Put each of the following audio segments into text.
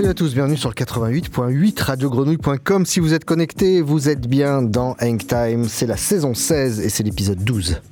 Salut à tous, bienvenue sur le 88.8 radiogrenouille.com. Si vous êtes connectés, vous êtes bien dans Hang Time. C'est la saison 16 et c'est l'épisode 12.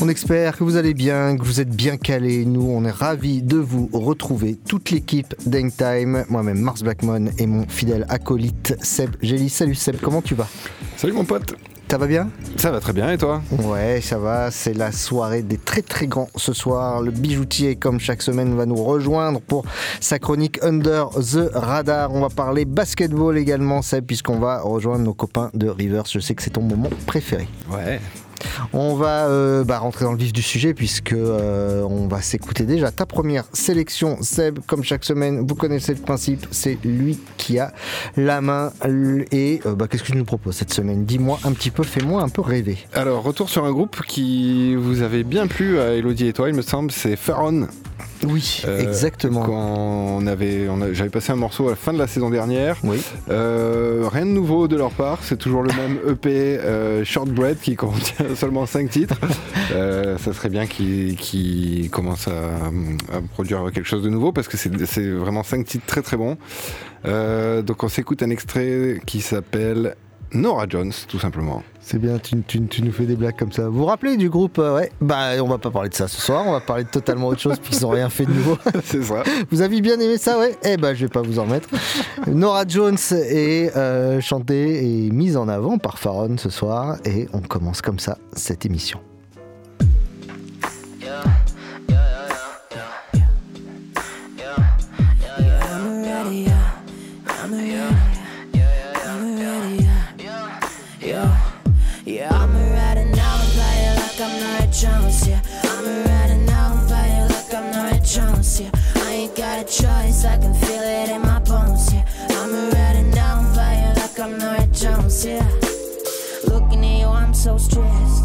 On espère que vous allez bien, que vous êtes bien calés. Nous, on est ravis de vous retrouver. Toute l'équipe d'Hang Time, moi-même Mars Blackmon et mon fidèle acolyte Seb Gély. Salut Seb, comment tu vas? Salut mon pote Ça va bien? Ça va très bien et toi? Ouais, ça va. C'est la soirée des très très grands ce soir. Le bijoutier, comme chaque semaine, va nous rejoindre pour sa chronique Under the Radar. On va parler basketball également, Seb, puisqu'on va rejoindre nos copains de Rivers. Je sais que c'est ton moment préféré. Ouais. On va euh, bah, rentrer dans le vif du sujet puisque euh, on va s'écouter déjà ta première sélection, Seb. Comme chaque semaine, vous connaissez le principe, c'est lui qui a la main. Et euh, bah, qu'est-ce que tu nous proposes cette semaine? Dis-moi un petit peu, fais-moi un peu rêver. Alors, retour sur un groupe qui vous avait bien plu Elodie et toi, il me semble, c'est Pharaon. Oui, exactement. Quand on avait, on a- j'avais passé un morceau à la fin de la saison dernière. Oui. Euh, rien de nouveau de leur part, c'est toujours le même EP euh, Shortbread qui contient seulement 5 titres. Euh, ça serait bien qu'ils commencent à, à produire quelque chose de nouveau parce que c'est c'est vraiment 5 titres très très bons. Euh, donc on s'écoute un extrait qui s'appelle Nora Jones, tout simplement. C'est bien, tu, tu- tu nous fais des blagues comme ça. Vous vous rappelez du groupe euh, Ouais, bah on va pas parler de ça ce soir, on va parler de totalement autre chose puisqu'ils ont rien fait de nouveau. c'est ça. Vous avez bien aimé ça, ouais Eh ben je vais pas vous en remettre. Nora Jones est euh, chantée et mise en avant par Faron ce soir et on commence comme ça cette émission. Choice, I can feel it in my bones, yeah. I'm ready now, I'm playing like I'm Norah Jones, yeah. Looking at you, I'm so stressed.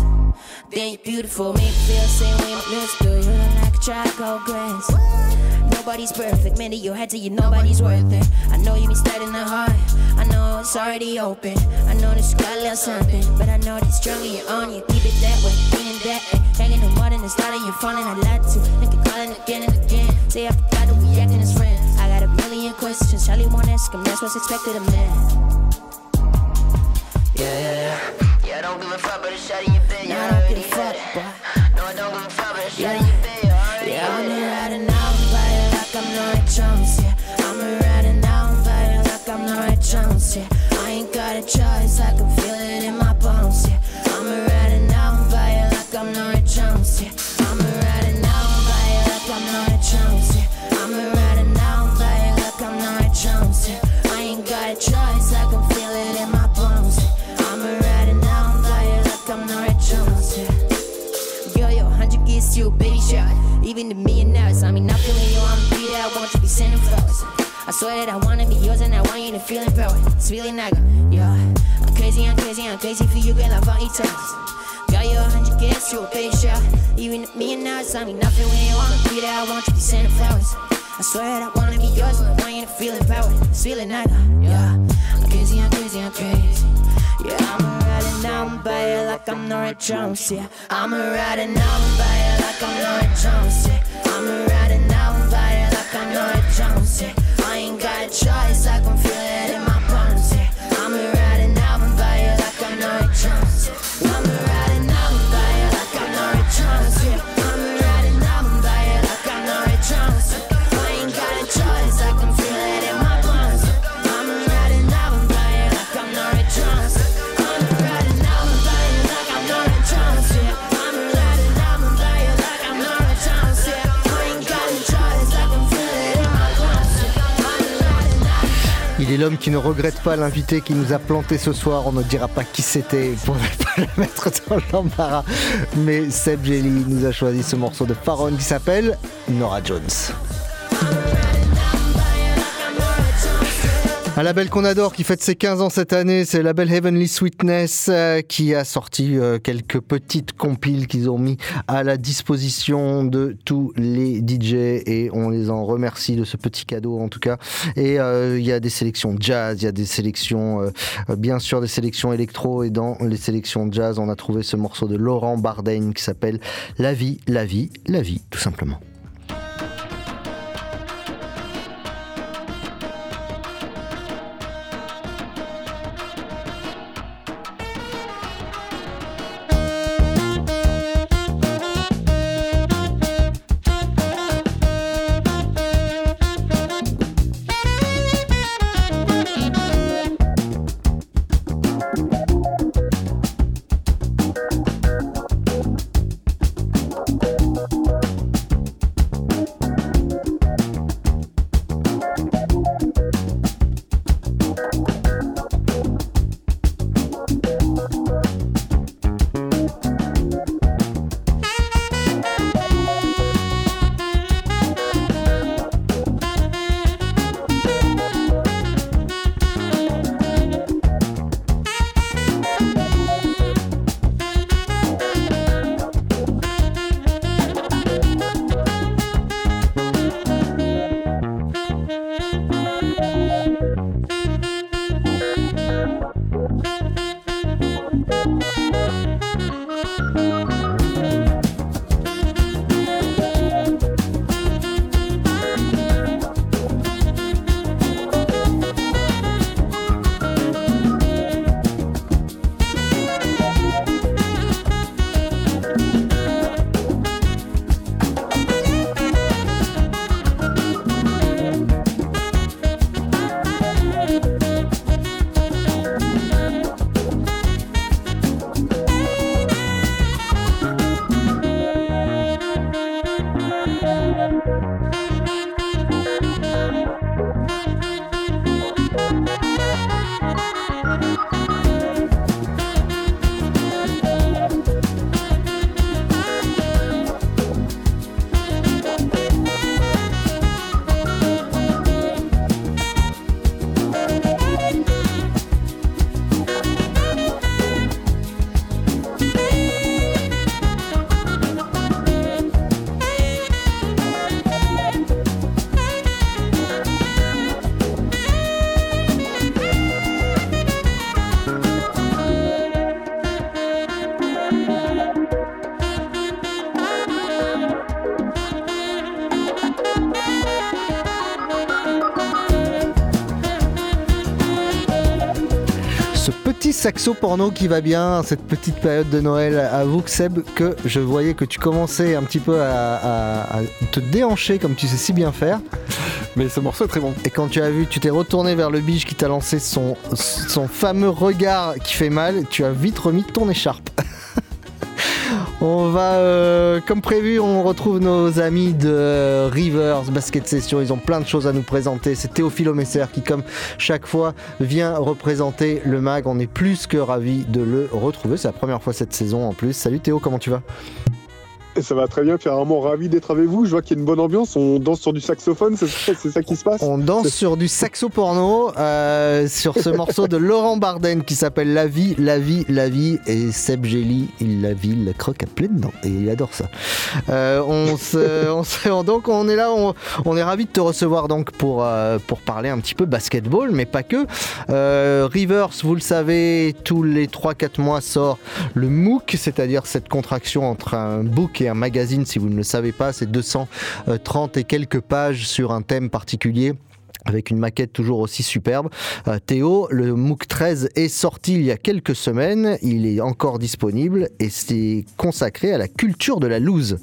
Then you're beautiful, make me feel the same way lips do. You like a charcoal glass. Nobody's perfect, man, to your head till you nobody's worth it. I know you been studying the heart, I know it's already open. I know this got a little something, but I know that strong in your own. You keep it that way, meaning that way. Ask him, that's what's expected of man. Yeah, yeah, yeah. Yeah, I don't give a fuck, but it's shot in your bed. No, I don't give a fuck, boy. No, I don't give a fuck, but it's shot in your bed. Yeah, I'm riding I'm playing like I'm Norah Jones, yeah. I'm riding I'm playing like I'm Norah Jones, yeah. I ain't got a choice, I can swear that I wanna be yours and I want you to feel empowered. It's really not yeah. I'm crazy, I'm crazy, I'm crazy for you, girl, I want you to. Girl, you're 100 gets you a baby shot. Even to me and now, I mean, nothing when you want me there, I want you to be sending flowers. I swear that I wanna be yours and I want you to feel empowered. It's really not yeah. I'm crazy, I'm crazy, I'm crazy. Yeah, I'm riding down by it like I'm Norah Jones, yeah. I'm riding down by it like I'm Norah Jones, yeah. I'm riding down by yeah. I ain't got a choice, I can feel it in my bones. Il est l'homme qui ne regrette pas l'invité qui nous a planté ce soir. On ne dira pas qui c'était pour ne pas le mettre dans l'embarras. Mais Seb Jelly nous a choisi ce morceau de Faron qui s'appelle Nora Jones. Un label qu'on adore qui fête ses 15 ans cette année, c'est le label Heavenly Sweetness euh, qui a sorti euh, quelques petites compiles qu'ils ont mis à la disposition de tous les DJ et on les en remercie de ce petit cadeau en tout cas. Et euh, il y a des sélections jazz, il y a des sélections, bien sûr des sélections électro et dans les sélections jazz, on a trouvé ce morceau de Laurent Bardaigne qui s'appelle La vie, la vie, la vie, tout simplement. Saxo porno qui va bien, cette petite période de Noël. Avoue que Seb, que je voyais que tu commençais un petit peu à, à- à te déhancher comme tu sais si bien faire. Mais ce morceau est très bon. Et quand tu as vu, tu t'es retourné vers le biche qui t'a lancé son, son fameux regard qui fait mal, tu as vite remis ton écharpe. On va, euh, comme prévu, on retrouve nos amis de euh, Rivers Basket Session. Ils ont plein de choses à nous présenter. C'est Théophile Messer qui, comme chaque fois, vient représenter le mag. On est plus que ravis de le retrouver. C'est la première fois cette saison en plus. Salut Théo, comment tu vas? Ça va très bien, Pierre Armand, ravi d'être avec vous. Je vois qu'il y a une bonne ambiance. On danse sur du saxophone, c'est ça, qui se passe On danse sur du saxo porno, euh, sur ce morceau de Laurent Barden qui s'appelle La vie, la vie, la vie. Et Seb Gély, il la vie, il la croque à pleines dents. Et il adore ça. Euh, on se, on donc on est là, on, est ravi de te recevoir donc pour, euh, pour parler un petit peu basketball, mais pas que. Rivers, vous le savez, tous les 3-4 mois sort le MOOC, c'est-à-dire cette contraction entre un book et magazine, si vous ne le savez pas, c'est 230 et quelques pages sur un thème particulier avec une maquette toujours aussi superbe. Euh, Théo, le MOOC 13 est sorti il y a quelques semaines, il est encore disponible et c'est consacré à la culture de la loose.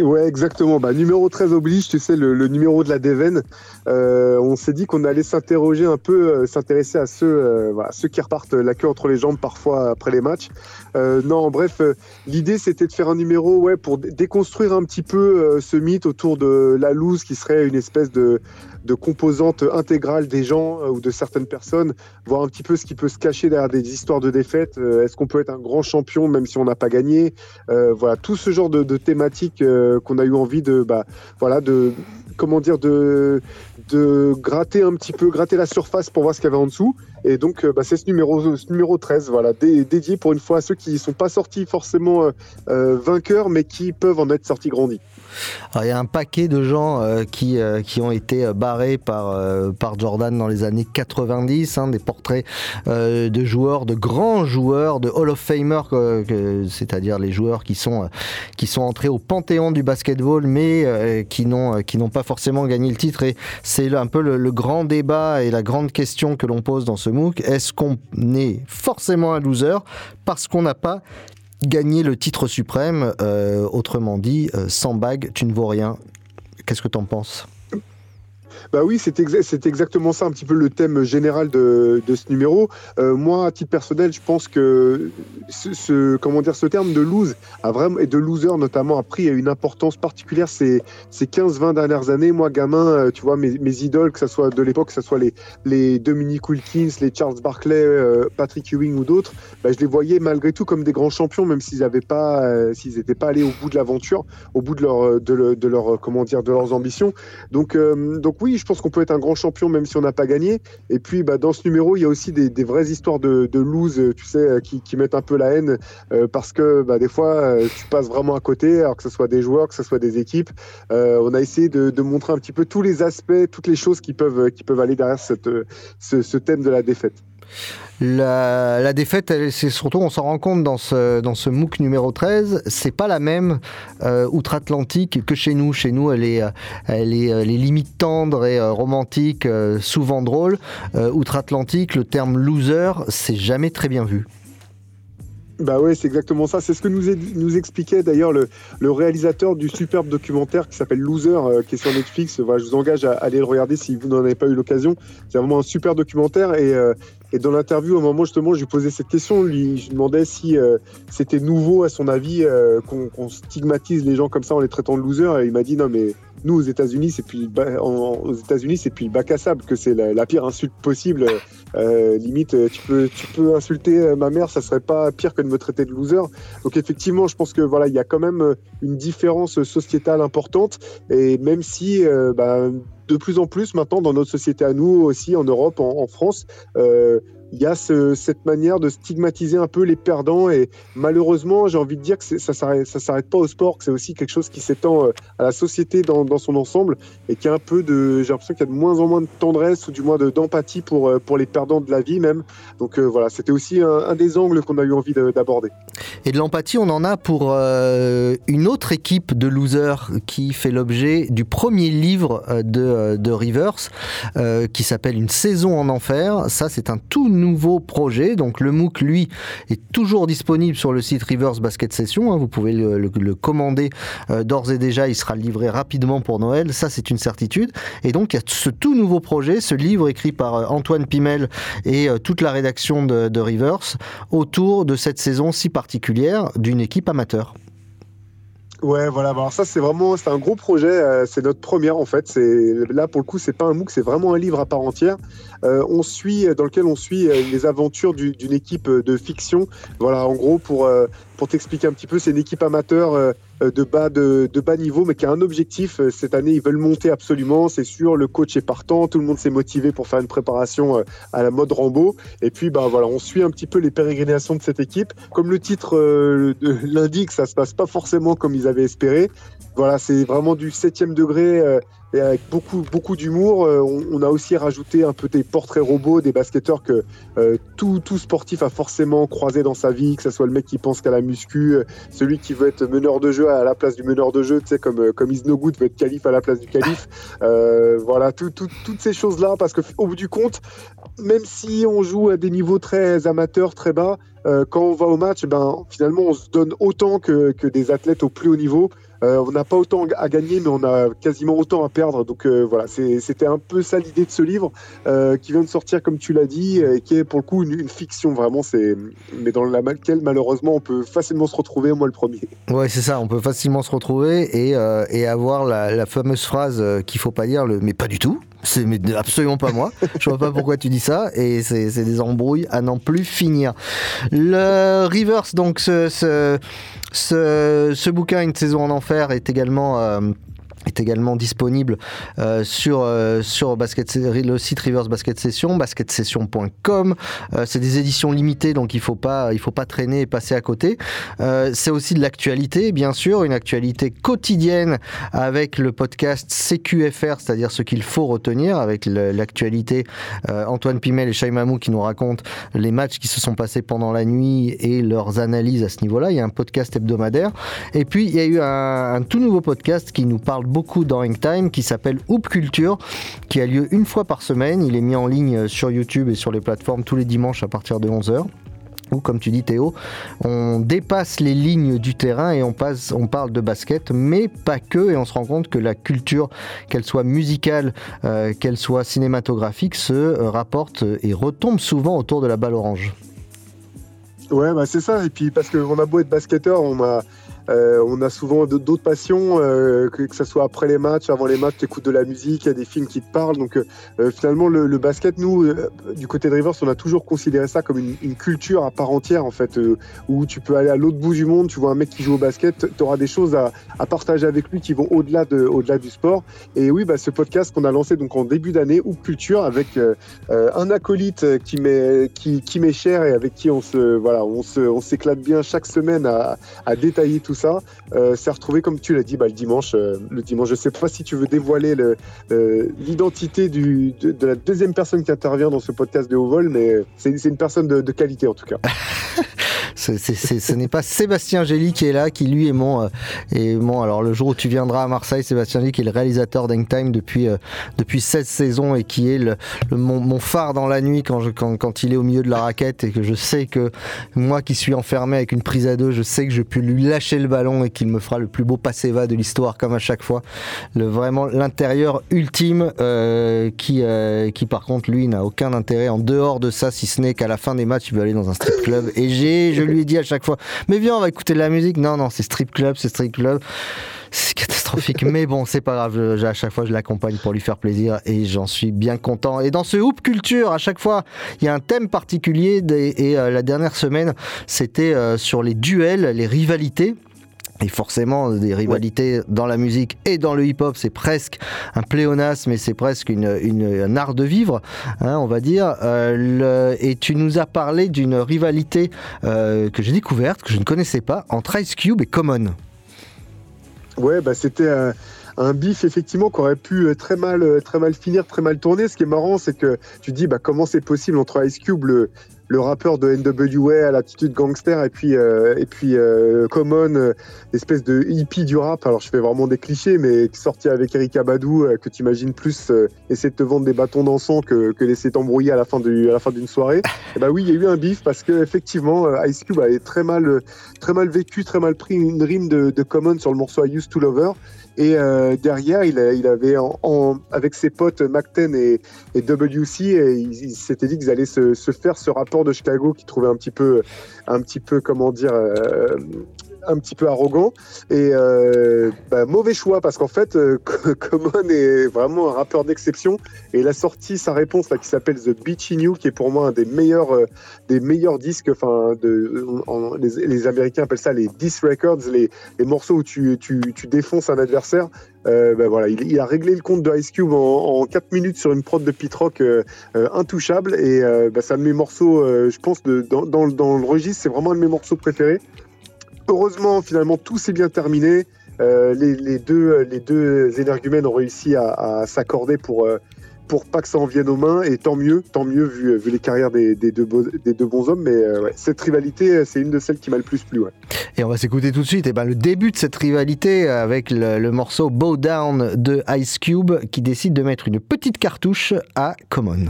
Ouais, exactement. Bah, numéro 13 oblige, tu sais, le, le numéro de la Deven. Euh, on s'est dit qu'on allait s'interroger un peu, euh, s'intéresser à ceux, euh, ceux qui repartent la queue entre les jambes parfois après les matchs. Non, bref, l'idée c'était de faire un numéro ouais, pour dé- déconstruire un petit peu ce mythe autour de la loose qui serait une espèce de, composante intégrale des gens ou de certaines personnes, voir un petit peu ce qui peut se cacher derrière des histoires de défaites. Euh, Est-ce qu'on peut être un grand champion même si on n'a pas gagné? Voilà, tout ce genre de, de thématiques qu'on a eu envie de, bah, voilà, de, comment dire, de, de gratter un petit peu, gratter la surface pour voir ce qu'il y avait en dessous. Et donc, euh, bah, c'est ce numéro, numéro 13, voilà, dé- dédié pour une fois à ceux qui ne sont pas sortis forcément euh, euh, vainqueurs, mais qui peuvent en être sortis grandis. Il y a un paquet de gens qui, qui ont été barrés par, par Jordan dans les années 90, hein, des portraits de joueurs, de grands joueurs, de Hall of Famer, c'est-à-dire les joueurs qui sont, qui sont entrés au panthéon du basketball, mais qui n'ont qui pas forcément gagné le titre. Et c'est un peu le grand débat et la grande question que l'on pose dans ce Est-ce qu'on est forcément un loser parce qu'on n'a pas gagner le titre suprême, euh, autrement dit, euh, sans bague, tu ne vaux rien. Qu'est-ce que tu en penses? Bah oui, c'est exa- c'est exactement ça, un petit peu le thème général de, ce numéro. Euh, moi, à titre personnel, je pense que ce, comment dire, ce terme de lose loser notamment a pris une importance particulière ces, ces 15-20 dernières années. Moi, gamin, euh, tu vois, mes, idoles, que ce soit de l'époque, que ce soit les, les Dominic Wilkins, les Charles Barkley, euh, Patrick Ewing ou d'autres, bah, je les voyais malgré tout comme des grands champions, même s'ils n'avaient pas, s'ils n'étaient pas allés au bout de l'aventure, au bout de leur, de, le- de leur, comment dire, de leurs ambitions. Donc, donc oui, je pense qu'on peut être un grand champion même si on n'a pas gagné. Et puis, bah, dans ce numéro, il y a aussi des, vraies histoires de, lose, tu sais, euh, qui, mettent un peu la haine euh, parce que bah, des fois, euh, tu passes vraiment à côté, alors que ce soit des joueurs, que ce soit des équipes. On a essayé de, montrer un petit peu tous les aspects, toutes les choses qui peuvent, qui peuvent aller derrière ce thème de la défaite. La, défaite, c'est surtout, on s'en rend compte dans ce, dans MOOC numéro 13, c'est pas la même euh, outre-Atlantique que chez nous. Chez nous, elle est, elle est, les limites tendres et euh, romantiques, euh, souvent drôles. Outre-Atlantique, le terme loser, c'est jamais très bien vu. Bah ouais, c'est exactement ça. C'est ce que nous, nous expliquait d'ailleurs le, le réalisateur du superbe documentaire qui s'appelle Loser, euh, qui est sur Netflix. Voilà, je vous engage à aller le regarder si vous n'en avez pas eu l'occasion. C'est vraiment un super documentaire. Et, euh, et dans l'interview, au moment justement, je lui posais cette question. Lui, je lui demandais si euh, c'était nouveau, à son avis, euh, qu'on qu'on stigmatise les gens comme ça en les traitant de losers. Et il m'a dit non, mais nous, aux États-Unis, c'est le ba- aux États-Unis, c'est puis le bac à sable que c'est la, pire insulte possible. Euh, limite, euh, tu peux, tu peux insulter euh, ma mère, ça serait pas pire que de me traiter de loser. Donc effectivement, je pense que voilà, il y a quand même une différence sociétale importante. Et même si, bah, de plus en plus maintenant dans notre société à nous aussi, en Europe, en, France, il y a ce- cette manière de stigmatiser un peu les perdants et malheureusement j'ai envie de dire que ça ça s'arrête pas au sport que c'est aussi quelque chose qui s'étend euh, à la société dans, dans son ensemble et qui a un peu de j'ai l'impression qu'il y a de moins en moins de tendresse ou du moins de- d'empathie pour euh, pour les perdants de la vie même. Donc euh, voilà c'était aussi un, un des angles qu'on a eu envie de- d'aborder Et de l'empathie, on en a pour euh, une autre équipe de losers qui fait l'objet du premier livre euh, de, euh, de Rivers, qui s'appelle Une saison en enfer. Ça, c'est un tout nouveau projet. Donc le MOOC, lui, est toujours disponible sur le site Rivers Basket Session. hein. Vous pouvez le, commander d'ores et déjà. Il sera livré rapidement pour Noël. Ça, c'est une certitude. Et donc, il y a ce tout nouveau projet, ce livre écrit par Antoine Pimel et toute la rédaction de, de Rivers autour de cette saison si particulière d'une équipe amateur. Ouais, voilà. Alors ça, c'est vraiment, un gros projet. euh, c'est notre première en fait. C'est là pour le coup, c'est pas un MOOC, c'est vraiment un livre à part entière. Euh, on suit, dans lequel on suit euh, les aventures du- d'une équipe euh, de fiction. Voilà, en gros, pour euh, pour t'expliquer un petit peu, c'est une équipe amateur euh, euh, de bas de, bas niveau, mais qui a un objectif. Euh, Cette année, ils veulent monter absolument. C'est sûr, le coach est partant, tout le monde s'est motivé pour faire une préparation euh, à la mode Rambo. Et puis, bah voilà, on suit un petit peu les pérégrinations de cette équipe. Comme le titre euh, l'indique, ça se passe pas forcément comme ils avaient espéré. Voilà, c'est vraiment du septième degré euh, et avec beaucoup beaucoup d'humour. Euh, on, a aussi rajouté un peu des portraits robots, des basketteurs que euh, tout, tout sportif a forcément croisé dans sa vie, que ce soit le mec qui pense qu'à la muscu, euh, celui qui veut être meneur de jeu à la place du meneur de jeu, tu sais, comme, euh, comme Is No Good veut être calife à la place du calife. Euh, voilà, tout- tout- toutes ces choses-là, parce qu'au bout du compte, même si on joue à des niveaux très amateurs, très bas, euh, quand on va au match, ben, finalement, on se donne autant que, que des athlètes au plus haut niveau. Euh, on n'a pas autant à gagner, mais on a quasiment autant à perdre. Donc euh, voilà, c'était un peu ça l'idée de ce livre euh, qui vient de sortir, comme tu l'as dit, et qui est pour le coup une, fiction vraiment. C'est mais dans laquelle malheureusement on peut facilement se retrouver. Moi le premier. Ouais, c'est ça, on peut facilement se retrouver et, avoir la, fameuse phrase qu'il faut pas dire, le mais pas du tout. C'est absolument pas moi. Je vois pas pourquoi tu dis ça et c'est des embrouilles à n'en plus finir. Le Reverse, donc ce, ce, ce, ce bouquin, Une saison en enfer, est également. euh, est également disponible euh, sur, euh, sur basket, le site Reverse Basket Session, basketsession.com. Euh, c'est des éditions limitées, donc il faut pas, il faut pas traîner et passer à côté. C'est aussi de l'actualité, bien sûr, une actualité quotidienne avec le podcast CQFR, c'est-à-dire ce qu'il faut retenir, avec l'actualité Antoine Pimel et Shai Mamou qui nous racontent les matchs qui se sont passés pendant la nuit et leurs analyses à ce niveau-là. Il y a un podcast hebdomadaire. Et puis, il y a eu un, un tout nouveau podcast qui nous parle beaucoup dans Time qui s'appelle Hoop Culture, qui a lieu une fois par semaine. Il est mis en ligne sur YouTube et sur les plateformes tous les dimanches à partir de 11h où, comme tu dis Théo, on dépasse les lignes du terrain et on, passe, on parle de basket, mais pas que, et on se rend compte que la culture, qu'elle soit musicale, euh, qu'elle soit cinématographique, se euh, rapporte et retombe souvent autour de la balle orange. Ouais, bah c'est ça. Et puis parce qu'on a beau être basketteur, on a, euh, on a souvent d'autres passions, euh, que, ce soit après les matchs, avant les matchs, tu écoutes de la musique, il y a des films qui te parlent. Donc euh, finalement, le, basket, nous, du côté de Rivers, on a toujours considéré ça comme une, culture à part entière, en fait, où tu peux aller à l'autre bout du monde, tu vois un mec qui joue au basket, tu auras des choses à, partager avec lui qui vont au-delà de, au-delà du sport. Et oui, bah, ce podcast qu'on a lancé donc en début d'année, ou Culture, avec un acolyte qui m'est qui, qui cher et avec qui on se voilà on se on s'éclate bien chaque semaine à, détailler tout ça. Euh, c'est retrouvé comme tu l'as dit bah, le dimanche. euh, le dimanche, je sais pas si tu veux dévoiler le, euh, l'identité de, la deuxième personne qui intervient dans ce podcast de haut vol, mais c'est une personne de qualité en tout cas. Ce n'est pas Sébastien Gély qui est là, qui lui est mon, euh, est. Alors le jour où tu viendras à Marseille, Sébastien Gély qui est le réalisateur d'Hangtime depuis, euh, depuis 16 saisons et qui est le, le- mon, phare dans la nuit quand, quand, il est au milieu de la raquette et que je sais que moi qui suis enfermé avec une prise à deux, je sais que je peux lui lâcher le ballon et qu'il me fera le plus beau passe-va de l'histoire comme à chaque fois. Le, vraiment l'intérieur ultime euh, qui, euh, qui par contre lui n'a aucun intérêt en dehors de ça si ce n'est qu'à la fin des matchs il veut aller dans un strip club et je lui ai dit à chaque fois mais viens on va écouter de la musique. Non non c'est strip club c'est strip club. C'est catastrophique. Mais bon c'est pas grave. À chaque fois je l'accompagne pour lui faire plaisir et j'en suis bien content. Et dans ce hoop culture à chaque fois il y a un thème particulier et euh, la dernière semaine c'était euh, sur les duels les rivalités et forcément, des rivalités dans la musique et dans le hip-hop, c'est presque un pléonasme, mais c'est presque une, une- un art de vivre, hein, on va dire. Euh, le- et tu nous as parlé d'une rivalité euh, que j'ai découverte, que je ne connaissais pas, entre Ice Cube et Common. Ouais, bah c'était un, un bif effectivement qui aurait pu euh, très mal, très mal finir, très mal tourner. Ce qui est marrant, c'est que tu dis bah, comment c'est possible entre Ice Cube, le, le rappeur de NWA à l'attitude gangster, et puis, euh, et puis euh, Common, euh, espèce de hippie du rap. Alors je fais vraiment des clichés, mais sorti avec Eric Abadou, que tu imagines plus essayer de te vendre des bâtons d'encens que, que laisser t'embrouiller à la fin du, à la fin d'une soirée. Et bah oui, il y a eu un bif parce que effectivement, Ice Cube avait très mal, très mal vécu, très mal pris une rime de, de Common sur le morceau I Used to Love Her. Et euh, derrière, il, avait, en, en- avec ses potes Mac10 et, et WC, et ils il s'étaient dit qu'ils allaient se, se faire ce rapport de Chicago qui trouvait un petit peu, un petit peu, comment dire, euh, un petit peu arrogant. Et euh, bah, mauvais choix parce qu'en fait, euh, Common est vraiment un rappeur d'exception. Et il a sorti sa réponse là qui s'appelle The Beachy New, qui est pour moi un des meilleurs, euh, des meilleurs disques. Enfin, les, Américains appellent ça les diss records, les, les morceaux où tu, tu, tu défonces un adversaire. Euh, ben voilà, il, a réglé le compte de Ice Cube en, en 4 minutes sur une prod de Pit Rock euh, euh, intouchable. Et ben, c'est un de mes morceaux, je pense, dans, dans le registre, c'est vraiment un de mes morceaux préférés. Heureusement, finalement, tout s'est bien terminé. Euh, les, les deux, les deux énergumènes ont réussi à, à s'accorder pour, euh, pour pas que ça en vienne aux mains. Et tant mieux, tant mieux vu, vu les carrières des, des, deux, beaux- des deux bons hommes. Mais euh, ouais, cette rivalité, c'est une de celles qui m'a le plus plu. Ouais. Et on va s'écouter tout de suite eh ben, le début de cette rivalité avec le, le morceau Bow Down de Ice Cube qui décide de mettre une petite cartouche à Common.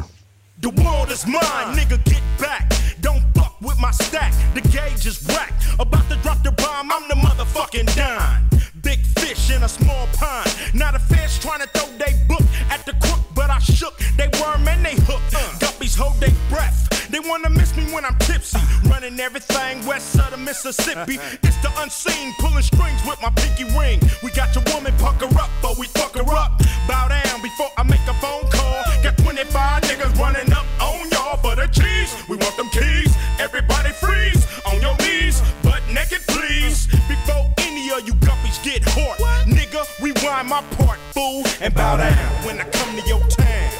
The world is mine, nigga, get back. Don't with my stack, the gauge is whack. About to drop the bomb, I'm the motherfucking dime. Big fish in a small pond. Not a fish trying to throw they book at the crook, but I shook. They worm and they hook. Guppies hold their breath. They wanna miss me when I'm tipsy. Running everything west of the Mississippi. It's the unseen, pulling strings with my pinky ring. We got your woman pucker up, but we fuck her up. Bow down before I make fool, and bow down when I come to your town.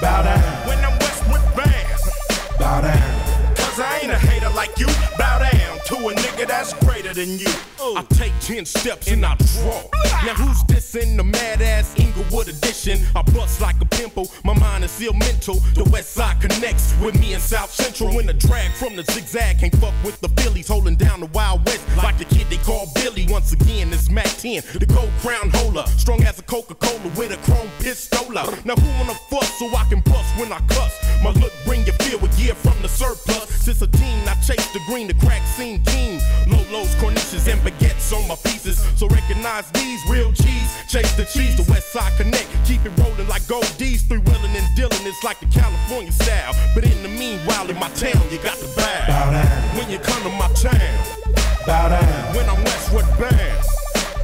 Bow down when I'm Westwood Band. Bow down. Cause I ain't a hater like you. Bow down to a nigga that's greater than you. 10 steps and I draw. Now who's this in the mad ass Inglewood edition? I bust like a pimple, my mind is still mental. The west side connects with me in South Central. When the drag from the zigzag can't fuck with the Phillies, holding down the Wild West like the kid they call Billy. Once again, it's Mac 10, the gold crown holder. Strong as a Coca Cola with a chrome pistola. Now who wanna fuss so I can bust when I cuss? My look bring you feel with gear from the surplus. Since a teen, I chased the green, the crack scene king. Lolos, corniches, and baguettes on my pieces. So recognize these real cheese. Chase the cheese, the West Side Connect. Keep it rolling like gold D's. Three wheeling and dealing, it's like the California style. But in the meanwhile, in my town, you got the bow. Bow down. When you come to my town, bow down. When I'm Westwood Band,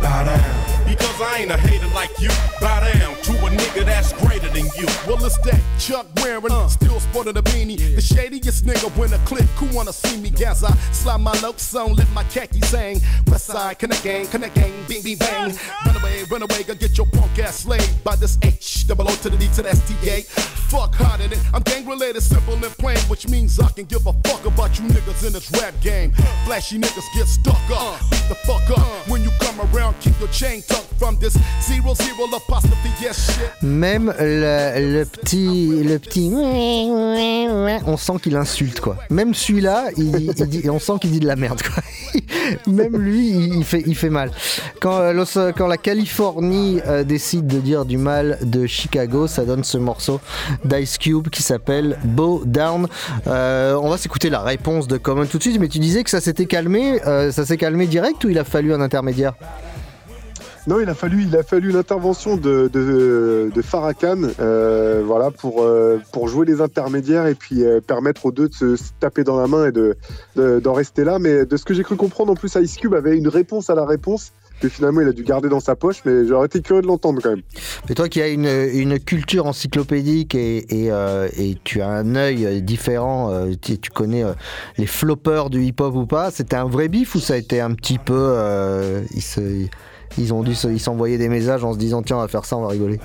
bow down. Because I ain't a hater like you. Bow down nigga that's greater than you. Well, it's that Chuck wearing, uh. still sporting a beanie. The shadiest nigga when a click who wanna see me gas. I slide my lopes on, lift my khaki saying, West side, connect gang, connect gang, bing, bing, bang. Run away, run away, go get your punk ass slayed by this H, double O to the D to the STA. Fuck harder than I'm gang related, simple and plain, which means I can give a fuck about you niggas in this rap game. Flashy niggas get stuck up, uh. beat the fuck up. Uh. When you come around, keep your chain tucked from this zero zero apostrophe, yes shit. Même le, petit, le petit, on sent qu'il insulte quoi. Même celui-là, on sent qu'il dit de la merde quoi. Même lui, il, fait, il fait mal. Quand, euh, quand la Californie euh, décide de dire du mal de Chicago, ça donne ce morceau d'Ice Cube qui s'appelle Bow Down. Euh, on va s'écouter la réponse de Common tout de suite, mais tu disais que ça s'était calmé, euh, ça s'est calmé direct ou il a fallu un intermédiaire? Non, il a fallu, il a fallu l'intervention de, de, Farrakhan, euh, voilà, pour, euh, pour jouer les intermédiaires et puis euh, permettre aux deux de se, taper dans la main et de, de- d'en rester là. Mais de ce que j'ai cru comprendre, en plus, Ice Cube avait une réponse à la réponse que finalement il a dû garder dans sa poche. Mais j'aurais été curieux de l'entendre quand même. Mais toi qui as une, une culture encyclopédique et, et, tu as un œil différent, tu, connais les floppers du hip-hop ou pas, c'était un vrai bif ou ça a été un petit peu... ils ont dû s'envoyer des messages en se disant tiens on va faire ça, on va rigoler.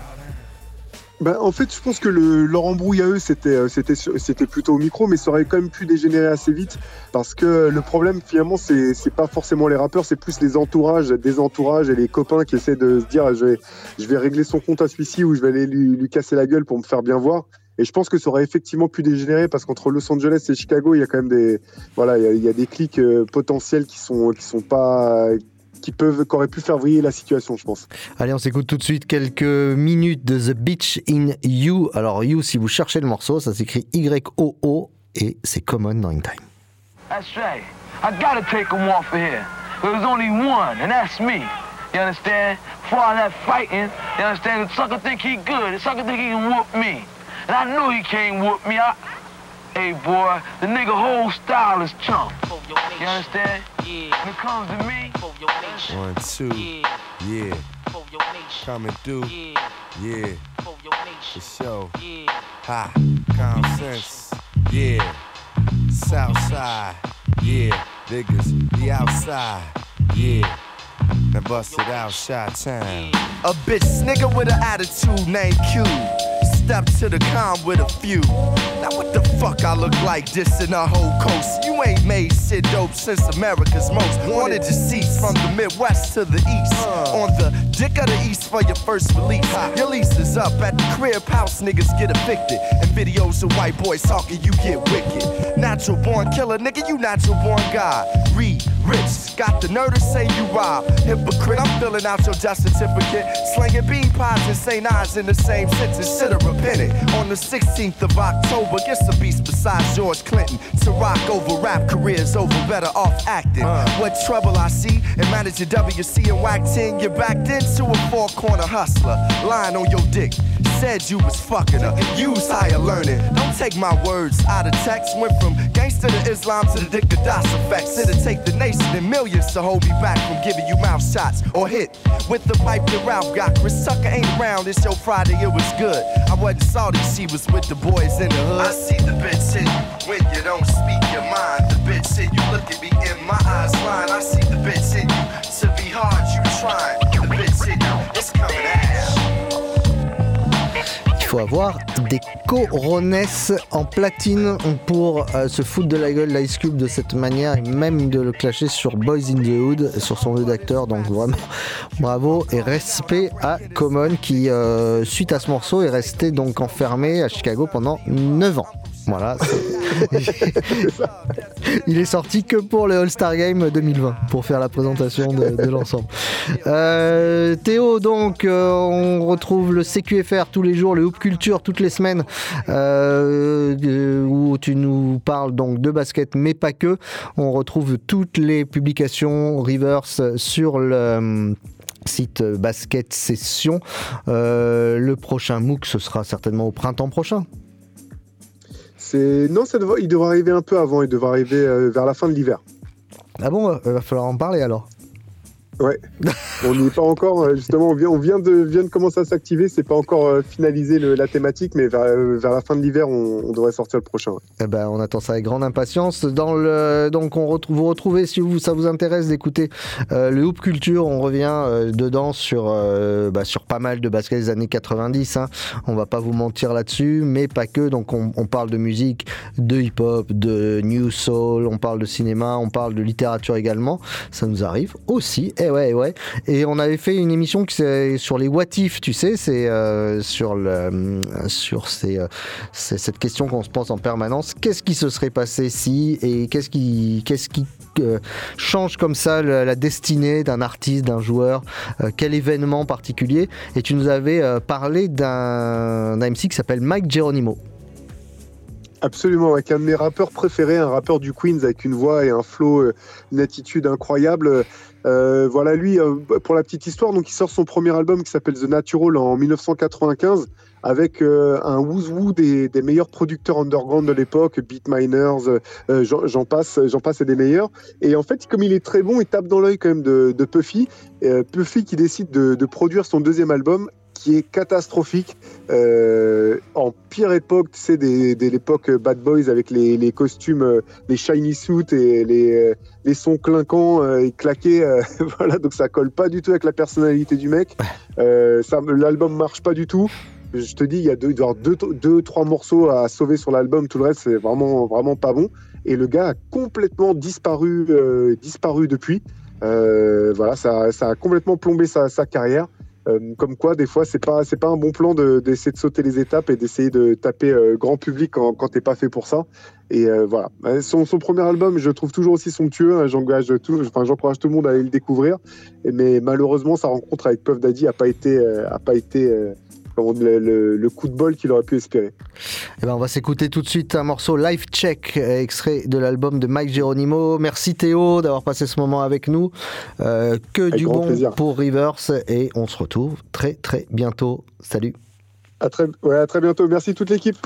Bah, en fait, je pense que le, leur embrouille à eux, c'était, euh, plutôt au micro, mais ça aurait quand même pu dégénérer assez vite parce que le problème, finalement, c'est, c'est pas forcément les rappeurs, c'est plus les entourages, des entourages et les copains qui essaient de se dire je vais, je vais régler son compte à celui-ci ou je vais aller lui, lui casser la gueule pour me faire bien voir. Et je pense que ça aurait effectivement pu dégénérer parce qu'entre Los Angeles et Chicago, il y a quand même des, voilà, il y a, il y a des clics euh, potentiels qui sont, qui sont pas, qui peuvent, qui auraient pu faire vriller la situation, je pense. Allez, on s'écoute tout de suite quelques minutes de The Beach in You. Alors You, si vous cherchez le morceau, ça s'écrit Y-O-O et c'est Common dans In Time. That's right. I gotta take him off of here. There's only one, and that's me. You understand? For all that fighting, you understand? The sucker think he good. The sucker think he can whoop me. And I know he can't whoop me. I... Hey, boy, the nigga whole style is chump. You understand? Yeah. When it comes to me, One, two, yeah. Coming through, yeah. For sure. Ha, common sense, yeah. Southside, yeah. Niggas, the outside, yeah. Now bust it out, shot time. A bitch nigga with an attitude named Q. Step to the calm with a few. Now what the fuck I look like this in a whole coast? You ain't made shit dope since America's most wanted deceased from the Midwest to the East. Uh. On the dick of the East for your first release. Your lease is up at the crib house, niggas get evicted. And videos of white boys talking, you get wicked. Natural born killer, nigga, you natural born God. Read, rich. Got the nerve to say you rob. Hypocrite, I'm filling out your death certificate. Slinging bean pies and St. Ives in the same sentence. Should've repented. On the 16th of October, get some beast besides George Clinton. To rock over rap careers over better off acting. Uh. What trouble I see and managing WC and whack 10, you backed into a four corner hustler. Lying on your dick. Said you was fucking her. Use higher learning. Don't take my words out of text. Went from gangster to Islam to the Dick Das effects. It'll take the nation and millions to hold me back from giving you mouth shots or hit with the pipe that Ralph got. Chris Tucker ain't around. This show Friday, it was good. I wasn't salty, she was with the boys in the hood. I see the bitch in you when you don't speak your mind. The bitch in you look at me in my eyes line. I see the bitch in you. To be hard, you trying. The bitch in you, it's coming at avoir des corones en platine pour euh, se foutre de la gueule d'Ice Cube de cette manière et même de le clasher sur Boys in the Hood, sur son jeu d'acteur. Donc vraiment bravo et respect à Common qui, euh, suite à ce morceau, est resté donc enfermé à Chicago pendant 9 ans. Voilà. Il est sorti que pour le All-Star Game 2020 pour faire la présentation de, l'ensemble. Euh, Théo, donc, euh, on retrouve le CQFR tous les jours, le Hoop Culture toutes les semaines, euh, où tu nous parles donc de basket, mais pas que. On retrouve toutes les publications reverse sur le site Basket Session. Le prochain MOOC, ce sera certainement au printemps prochain. C'est non, ça devrait- il devrait arriver un peu avant. Il devrait arriver euh, vers la fin de l'hiver. Ah bon, il va falloir en parler alors. Ouais. on n'y est pas encore. euh, Justement, on vient, on vient de, vient de commencer à s'activer. C'est pas encore euh, finalisé le- la thématique, mais vers, euh, vers la fin de l'hiver, on, on devrait sortir le prochain. ouais. Eh ben, on attend ça avec grande impatience. Dans le, donc, on retrouve, vous retrouvez, si vous, ça vous intéresse d'écouter euh, le Hoop Culture, on revient euh, dedans sur, euh, bah, sur pas mal de basket des années 90. Hein. On va pas vous mentir là-dessus, mais pas que. Donc, on, on parle de musique, de hip-hop, de new soul, on parle de cinéma, on parle de littérature également. Ça nous arrive aussi. Ouais, ouais. Et on avait fait une émission sur les what if, tu sais, c'est euh, sur sur euh, cette question qu'on se pose en permanence. Qu'est-ce qui se serait passé si et qu'est-ce qui, qu'est-ce qui euh, change comme ça la, destinée d'un artiste, d'un joueur Quel événement particulier? Et tu nous avais parlé d'un MC qui s'appelle Mike Geronimo. Absolument, avec un de mes rappeurs préférés, un rappeur du Queens avec une voix et un flow, une attitude incroyable. Euh, voilà, lui, euh, pour la petite histoire, donc il sort son premier album qui s'appelle The Natural en 1995 avec euh, un who's who des, des meilleurs producteurs underground de l'époque, Beat Miners, euh, j'en passe, j'en passe et des meilleurs. Et en fait, comme il est très bon, il tape dans l'œil quand même de, Puffy. Puffy qui décide de, de produire son deuxième album qui est catastrophique. Euh, en pire époque, tu sais, des, des- l'époque Bad Boys avec les, les costumes, euh, les shiny suits et les, euh, les sons clinquants et claqués. euh, voilà, donc ça colle pas du tout avec la personnalité du mec. Euh, l'album marche pas du tout. Je te dis, il y a deux, deux, deux, trois morceaux à sauver sur l'album. Tout le reste, c'est vraiment, vraiment pas bon. Et le gars a complètement disparu, disparu depuis. Voilà, ça, ça a complètement plombé sa, sa carrière. Euh, comme quoi, des fois, c'est pas, c'est pas un bon plan de- d'essayer de, sauter les étapes et d'essayer de taper euh, grand public quand, quand t'es pas fait pour ça. Et euh, voilà. Son, son premier album, je trouve toujours aussi somptueux. hein. J'engage tout, enfin, j'encourage tout le monde à aller le découvrir. Mais malheureusement, sa rencontre avec Puff Daddy a pas été, a pas été le, le- le coup de bol qu'il aurait pu espérer. Eh ben, on va s'écouter tout de suite un morceau Life Check, extrait de l'album de Mike Geronimo. Merci Théo d'avoir passé ce moment avec nous. Euh, que du bon plaisir. pour Rivers et on se retrouve très très bientôt. Salut. À très, ouais, à très bientôt. Merci toute l'équipe.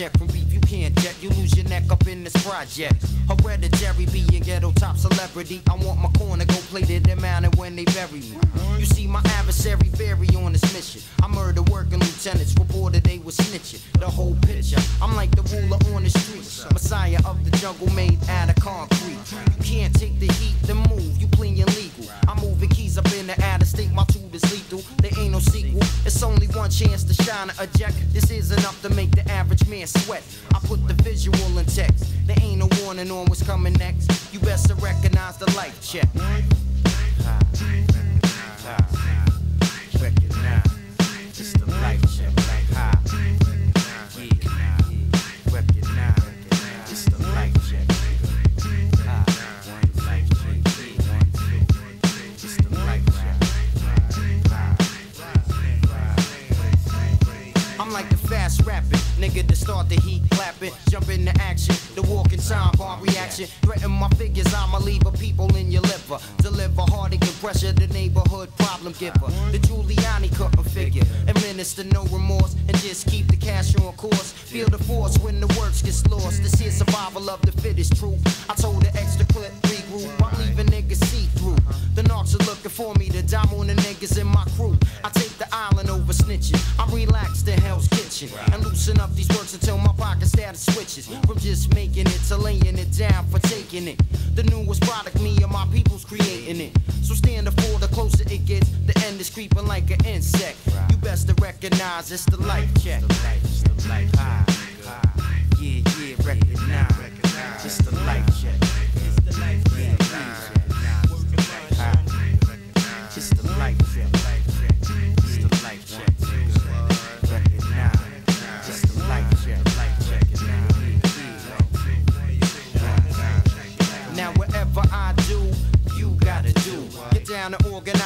Check. Beef you can't jet, you lose your neck up in this project. Hereditary being ghetto top celebrity. I want my corner go plated and mounted when they bury me. You see my adversary vary on this mission. I murder working lieutenants, reported they was snitching. The whole picture, I'm like the ruler on the streets. Messiah of the jungle made out of concrete. You can't take the heat, then move, you playing legal. I'm moving keys up in the out of state, my sequel. It's only one chance to shine a eject. This is enough to make the average man sweat. I put the visual in text. There ain't no warning on what's coming next. You best to recognize the life check. Recognize. It's the life check. Rapping nigga to start the heat clapping, jump into action, the walking time bomb reaction. Threaten my figures, I'ma leave a people in your liver. Deliver heartache and pressure, the neighborhood problem giver. The Giuliani couldn't figure. Administer no remorse and just keep the cash on course. Feel the force when the works gets lost. This here survival of the fittest truth. I told the extra clip regroup. I'm leaving niggas see through. The narcs are looking for me to dime on the niggas in my crew. I take the island over snitching. I'm relaxed in Hell's Kitchen and loosen up these words until my pocket status switches from just making it to laying it down for taking it. The newest product, me and my people's creating it. So stand up for the closer it gets, the end is creeping like an insect. You best to recognize it's the life check. It's the life high.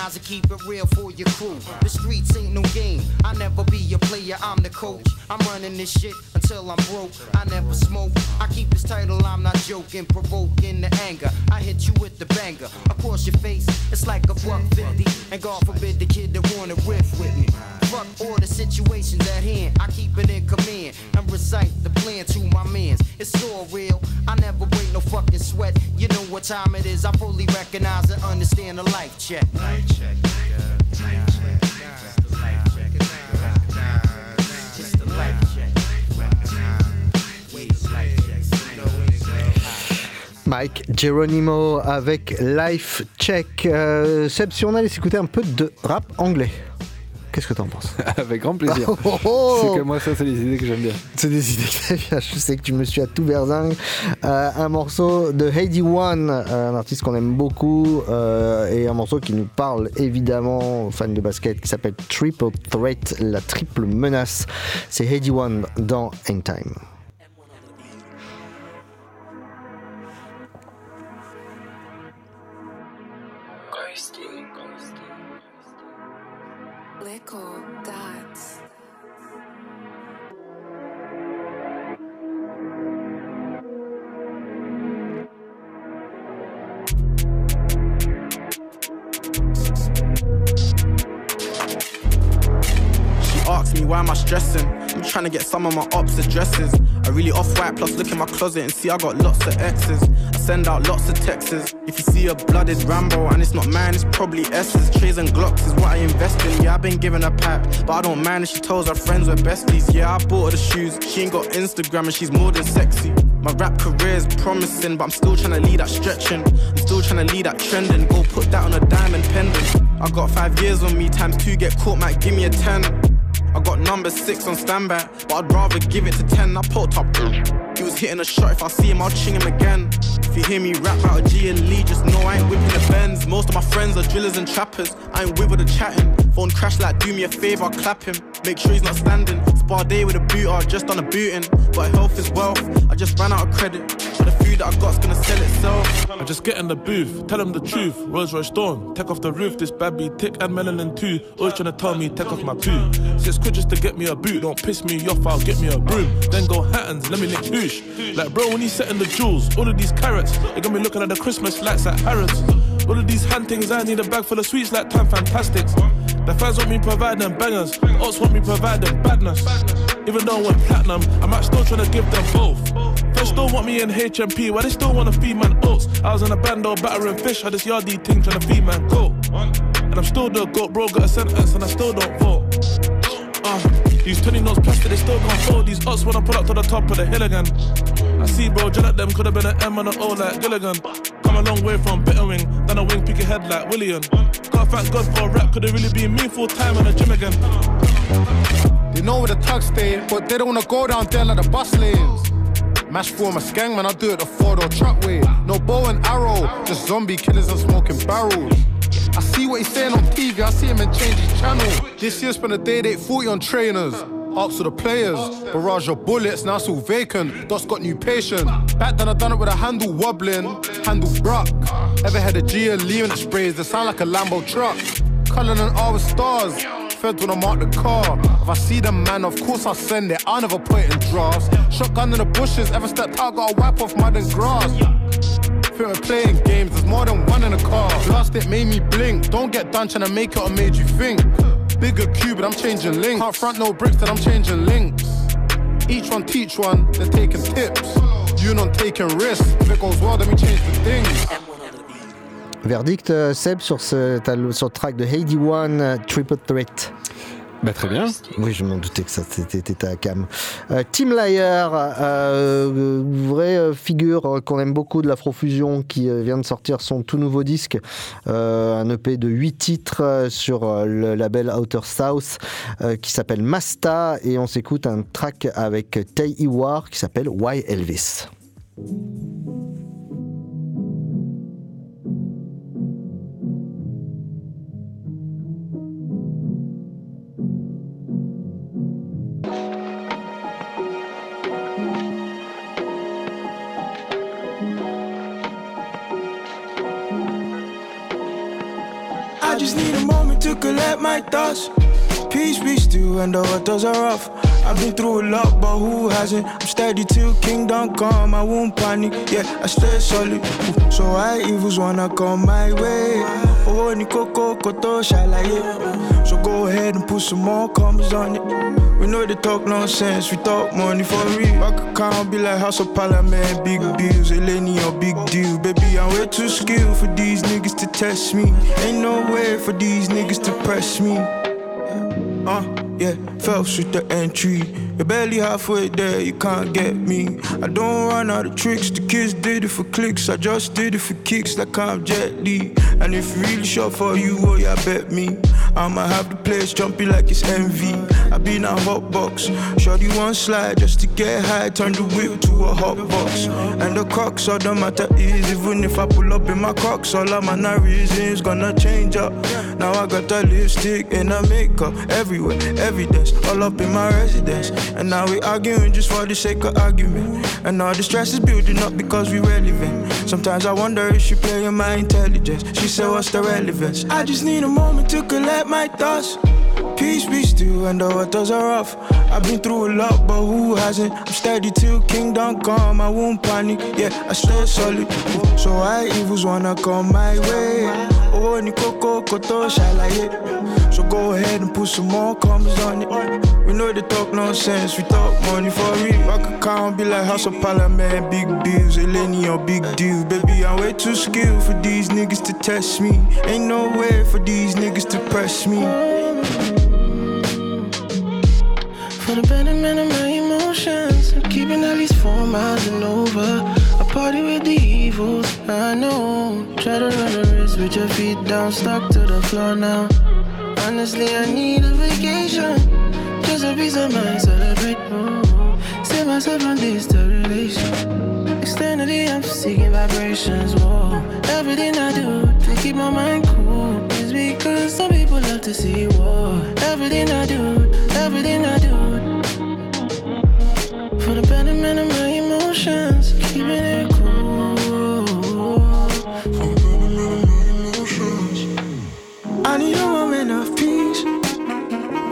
And organize and keep it real for your crew. The streets ain't no game. I never be a player, I'm the coach. I'm running this shit until I'm broke. I never smoke. I keep this title, I'm not joking, provoking the anger. I hit you with the banger across your face. It's like a buck fifty, and God forbid the kid that wanna riff with me. Fuck all the situations at hand. I keep it in command and recite the plan to my mans. It's all real. I never break no fucking sweat. You know what time it is. I fully recognize and understand the life check. Life check. Mike Geronimo avec Life Check. Euh, Seb, si on allait s'écouter un peu de rap anglais, qu'est-ce que t'en penses? Avec grand plaisir. Oh, oh, oh. C'est que moi, ça, c'est des idées que j'aime bien. C'est des idées que t'aimes bien. Je sais que tu me suis à tout berzingue. Euh, un morceau de Heidi One, euh, un artiste qu'on aime beaucoup, euh, et un morceau qui nous parle évidemment aux fans de basket, qui s'appelle Triple Threat, la triple menace. C'est Heidi One dans Hang Time. Little dots. She asked me why am I stressing? Trying to get some of my ops addresses. I really off white, plus look in my closet and see I got lots of X's. I send out lots of texts. If you see a blooded Rambo and it's not mine, it's probably S's. Trays and Glocks is what I invest in. Yeah, I've been giving her pipe, but I don't mind if she tells her friends we're besties. Yeah, I bought her the shoes. She ain't got Instagram and she's more than sexy. My rap career is promising, but I'm still trying to lead that stretching. I'm still trying to lead that trending. Go put that on a diamond pendant. I got five years on me, times two get caught, might give me a ten. I got number six on standby, but I'd rather give it to ten. I put up. He was hitting a shot. If I see him, I'll ching him again. If you hear me rap out of G and Lee, just know I ain't whipping the Benz. Most of my friends are drillers and trappers. I ain't with with the chatting. Phone crash like, do me a favor, clap him. Make sure he's not standing. Spar day with a boot, I just done a booting. But health is wealth. I just ran out of credit. The food that I got's gonna sell itself. I just get in the booth, tell him the truth. Rolls Royce Dawn, take off the roof. This bad be tick and melanin too. Always trying to tell me, take off my poo. Six quid just to get me a boot. Don't piss me off, I'll get me a broom. Then go Hattons, let me lick boosh. Like bro, when he's setting the jewels, all of these carrots, they got me looking at the Christmas lights at Harrods. All of these hand things, I need a bag full of sweets like Time Fantastics. The fans want me providing them bangers, ops want me providing them badness. Even though I went platinum, I'm still trying to give them both. They still want me in HMP, why they still wanna feed man oats? I was in a band bando battering fish, had this yardie thing trying to feed man goat. And I'm still the goat, bro, got a sentence and I still don't vote. Uh, these 20 notes plastic, they still can't fold. These ups when I pull up to the top of the hill again. I see, bro, jet at them, could have been an M and an O like Gilligan. Come a long way from bitter wing, then a wing pick head like William. Gotta thank God for a rap, could've really been me full time in the gym again. They know where the tugs stay, but they don't wanna go down there like the bus lanes. Mash for my gang, man, I do it the four door truck way. No bow and arrow, just zombie killers and smoking barrels. I see what he's saying on TV, I see him and change his channel. This year spent a day at 40 on trainers. Ups to the players, barrage of bullets, now it's all vacant. Dot's got new patient. Back then I done it with a handle wobbling, handle brock. Ever had a G and the sprays that sound like a Lambo truck. Culling and all with stars. Fed when I mark the car. If I see them, man, of course I'll send it. I never put it in drafts. Shotgun in the bushes, ever stepped out, gotta wipe off mud and grass. Think we're playing games, there's more than one in a car. Last it made me blink. Don't get done trying to make it or made you think. Bigger cube, but I'm changing links. Can't front no bricks, that I'm changing links. Each one teach one, they're taking tips. You not taking risks. If it goes well, then we change the things. Verdict, euh, Seb, sur ce, sur le track de Heidi One, euh, Triple Threat. Bah, très bien. Oui, je m'en doutais que ça c'était ta cam. Euh, Team Liar, euh, vraie figure qu'on aime beaucoup de l'Afrofusion qui euh, vient de sortir son tout nouveau disque, euh, un EP de 8 titres sur le label Outer South qui s'appelle Masta et on s'écoute un track avec Tay Iwar qui s'appelle Why Elvis. I just need a moment to collect my thoughts. Peace be still when the waters are rough. I've been through a lot, but who hasn't? I'm steady till kingdom come. I won't panic, yeah, I stay solid. Ooh, So I evils wanna come my way. Oh, ni koko koto shalaye. So go ahead and put some more commas on it. We know they talk nonsense, we talk money for real. Back account be like House of Parliament, big bills, Eleni or big deal. Baby, I'm way too skilled for these niggas to test me. Ain't no way for these niggas to press me. Uh, yeah, fell with the entry. You're barely halfway there, you can't get me. I don't run out of tricks, the kids did it for clicks. I just did it for kicks like I'm Jet Li. And if you really short for you, oh yeah, bet me. I'ma have the place jumping like it's envy. I been a hot box. Shorty one slide just to get high, turn the whip to a hot box. And the crux of the matter is, even if I pull up in my crocs, all of my reasons gonna change up. Now I got a lipstick and a makeup everywhere, evidence all up in my residence. And now we arguing just for the sake of argument. And all the stress is building up because we relevant. Sometimes I wonder if she playing my intelligence. She said, What's the relevance? I just need a moment to collect my thoughts. Peace be still when the waters are rough. I've been through a lot, but who hasn't? I'm steady till kingdom come. I won't panic, yeah, I stay solid. So I evils wanna come my way. Oh, ni koko koto shalaye. So go ahead and put some more commas on it. We know they talk nonsense, we talk money for real. I could count, be like House of Parliament, big bills, Eleni or big deal. Baby, I'm way too skilled for these niggas to test me. Ain't no way for these niggas to press me. For the betterment of my emotions, I'm keeping at least four miles and over. I party with the evils, I know. Try to run a race with your feet down, stuck to the floor now. Honestly, I need a vacation, just a peace of mind, celebrate. Oh. Save myself from this to relation. Externally, I'm seeking vibrations. Whoa. Everything I do to keep my mind cool is because some people love to see war. Everything I do, everything I do. For the betterment of my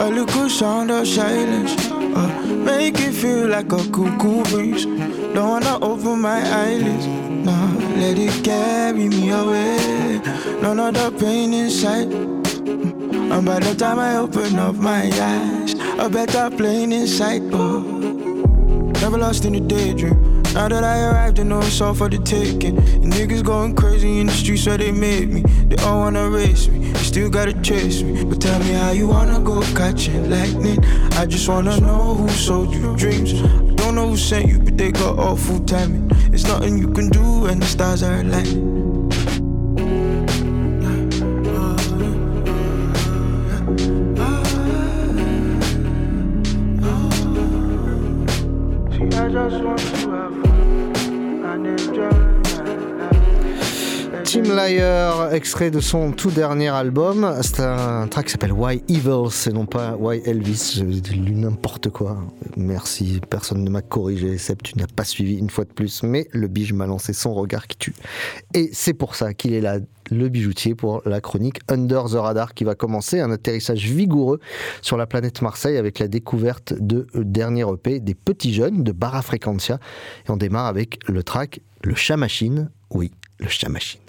A little sound of silence. Uh, make it feel like a cuckoo breeze. Don't wanna open my eyelids. Nah, let it carry me away. None of the pain inside. And by the time I open up my eyes, a better plane inside. Oh. Never lost in a daydream. Now that I arrived, I know it's all for the taking. And niggas going crazy in the streets where they made me. They all wanna race me, still gotta chase me. But tell me how you wanna go catching lightning. I just wanna know who sold you dreams. I don't know who sent you, but they got awful timing. It's nothing you can do, and the stars are aligning. Extrait de son tout dernier album. C'est un track qui s'appelle Why Evils et non pas Why Elvis. J'ai lu n'importe quoi. Merci, personne ne m'a corrigé, except tu n'as pas suivi une fois de plus. Mais le bige m'a lancé son regard qui tue. Et c'est pour ça qu'il est là, le bijoutier, pour la chronique Under the Radar qui va commencer. Un atterrissage vigoureux sur la planète Marseille avec la découverte de euh, dernier EP des petits jeunes de Barra Frequentia. Et on démarre avec le track Le Chat Machine. Oui, le Chat Machine.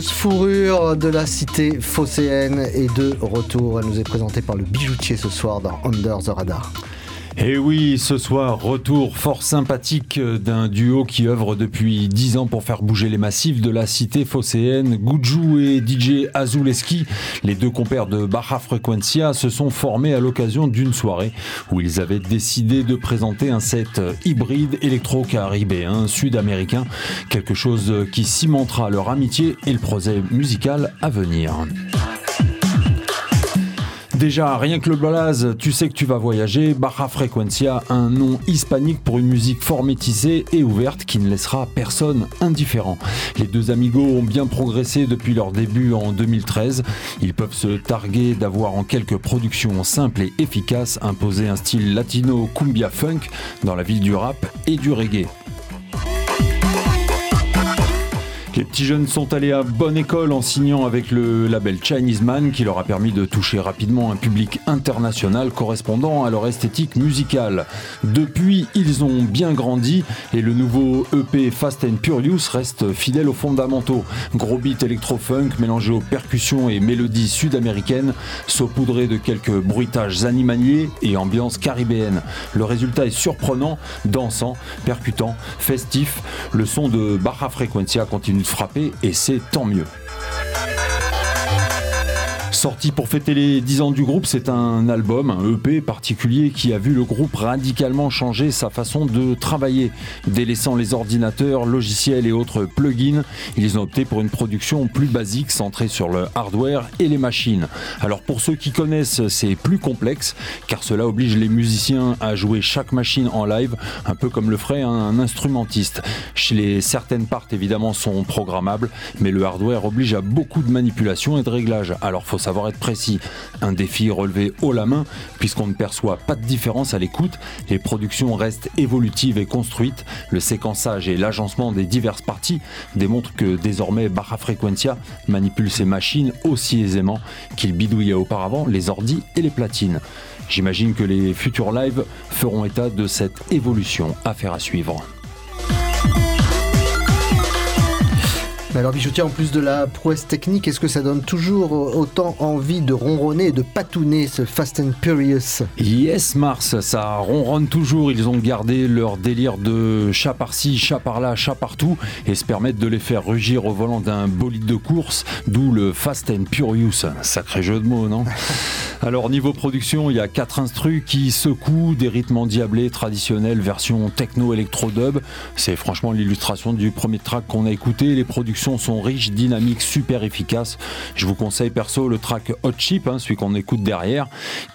Fourrure de la cité phocéenne est de retour. Elle nous est présentée par le bijoutier ce soir dans Under the Radar. Et oui, ce soir, retour fort sympathique d'un duo qui œuvre depuis 10 ans pour faire bouger les massifs de la cité phocéenne. Gujou et DJ Azuleski, les deux compères de Baja Frequencia, se sont formés à l'occasion d'une soirée où ils avaient décidé de présenter un set hybride électro-caribéen sud-américain, quelque chose qui cimentera leur amitié et le projet musical à venir. Déjà, rien que le blaze, tu sais que tu vas voyager. Baja Frequencia, un nom hispanique pour une musique fort métissée et ouverte qui ne laissera personne indifférent. Les deux amigos ont bien progressé depuis leur début en 2013. Ils peuvent se targuer d'avoir en quelques productions simples et efficaces imposé un style latino cumbia funk dans la ville du rap et du reggae. Petits jeunes sont allés à bonne école en signant avec le label Chinese Man qui leur a permis de toucher rapidement un public international correspondant à leur esthétique musicale. Depuis, ils ont bien grandi et le nouveau EP Fast and Furious reste fidèle aux fondamentaux. Gros beat électro-funk mélangé aux percussions et mélodies sud-américaines, saupoudré de quelques bruitages animaliers et ambiance caribéenne. Le résultat est surprenant, dansant, percutant, festif. Le son de Baja Frequencia continue frapper et c'est tant mieux. Sorti pour fêter les 10 ans du groupe, c'est un album, un EP particulier qui a vu le groupe radicalement changer sa façon de travailler. Délaissant les ordinateurs, logiciels et autres plugins, ils ont opté pour une production plus basique centrée sur le hardware et les machines. Alors pour ceux qui connaissent, c'est plus complexe car cela oblige les musiciens à jouer chaque machine en live, un peu comme le ferait un instrumentiste. Chez les certaines parts évidemment sont programmables, mais le hardware oblige à beaucoup de manipulation et de réglages. Alors faut savoir être précis. Un défi relevé haut la main, puisqu'on ne perçoit pas de différence à l'écoute, les productions restent évolutives et construites, le séquençage et l'agencement des diverses parties démontrent que désormais Baja Frequencia manipule ses machines aussi aisément qu'il bidouillait auparavant les ordis et les platines. J'imagine que les futurs lives feront état de cette évolution. Affaire à suivre. Mais alors bijoutier, en plus de la prouesse technique, est-ce que ça donne toujours autant envie de ronronner et de patouner ce Fast and Furious? Yes Mars, ça ronronne toujours, ils ont gardé leur délire de chat par-ci, chat par-là, chat partout et se permettent de les faire rugir au volant d'un bolide de course, d'où le Fast and Furious. Sacré jeu de mots, non? Alors niveau production, il y a quatre instrus qui secouent des rythmes endiablés traditionnels version techno-électro-dub. C'est franchement l'illustration du premier track qu'on a écouté. Les productions sont riches, dynamiques, super efficaces. Je vous conseille perso le track Hot Chip, hein, celui qu'on écoute derrière,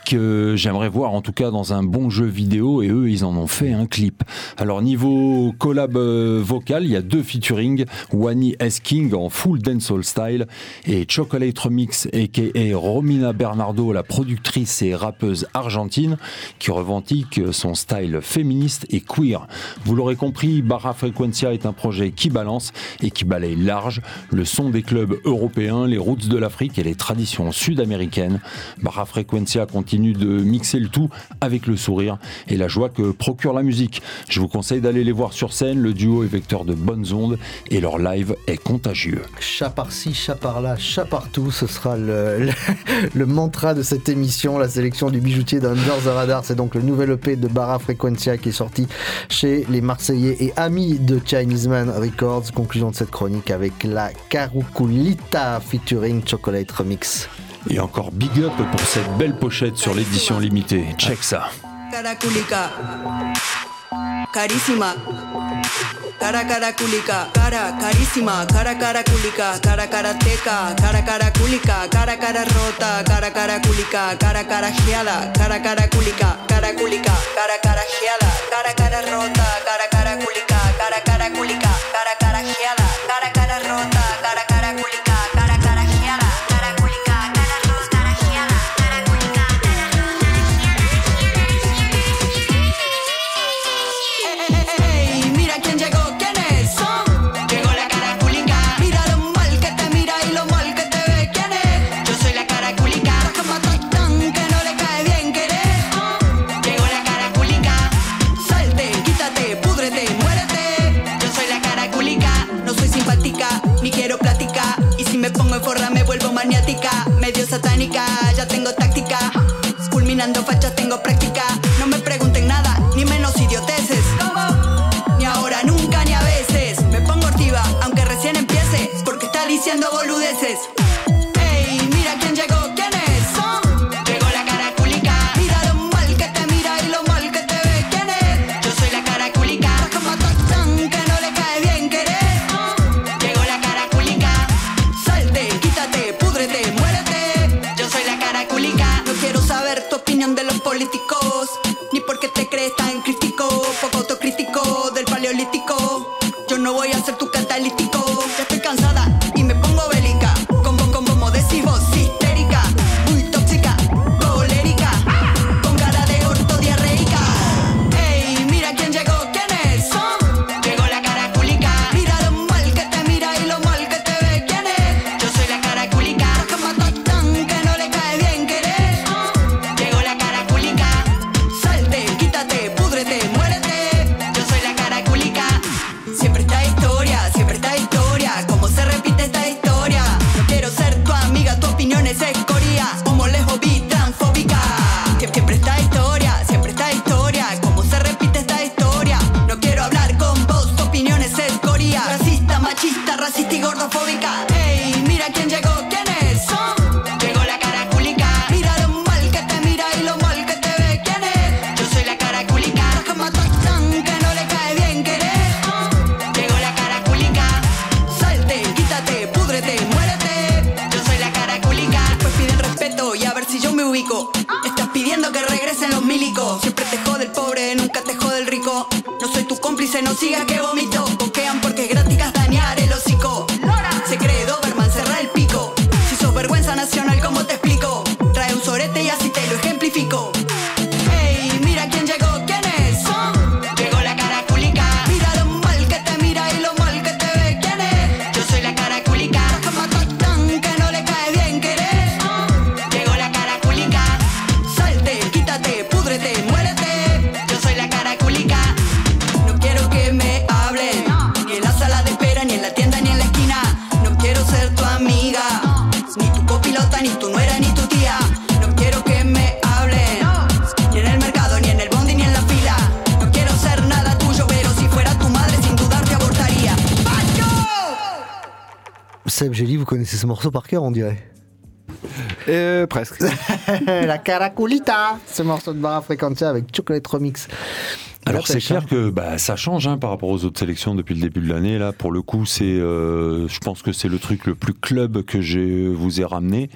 que j'aimerais voir en tout cas dans un bon jeu vidéo et eux ils en ont fait un clip. Alors niveau collab euh, vocal, il y a deux featuring, Wani S. King en full dancehall style et Chocolate Remix aka Romina Bernardo, la productrice et rappeuse argentine qui revendique son style féministe et queer. Vous l'aurez compris, Barra Frequencia est un projet qui balance et qui balaye large le son des clubs européens, les roots de l'Afrique et les traditions sud-américaines. Barra Frequencia continue de mixer le tout avec le sourire et la joie que procure la musique. Je vous conseille d'aller les voir sur scène, le duo est vecteur de bonnes ondes et leur live est contagieux. Chat par-ci, chat par-là, chat partout, ce sera le, le, le, mantra de cette émission, la sélection du bijoutier d'Under the Radar. C'est donc le nouvel EP de Barra Frequencia qui est sorti chez les Marseillais et amis de Chinese Man Records. Conclusion de cette chronique avec la Caruculita featuring Chocolate Remix. Et encore big up pour cette belle pochette sur l'édition limitée. Check ça. Caraculica. Carísima. Cara caraculica, cara carísima, cara caraculica, cara karateca, cara caraculica, cara cara rota, cara caraculica, cara carajeada, cara caraculica, caraculica, cara carajeada, cara cara rota, cara caraculica, cara caraculica, Culminando fachas tengo práctica. No me pregunten nada, ni menos idioteces. Ni ahora, nunca, ni a veces. Me pongo ortiva, aunque recién empiece. Porque está diciendo boludeces. Nacional, ¿cómo te morceau par cœur, on dirait. Euh, presque. la Caraculita, ce morceau de Barra Frequentia avec Chocolate Remix. Alors c'est clair que bah, ça change hein, par rapport aux autres sélections depuis le début de l'année. Là, pour le coup, c'est, euh, je pense que c'est le truc le plus club que je vous ai ramené.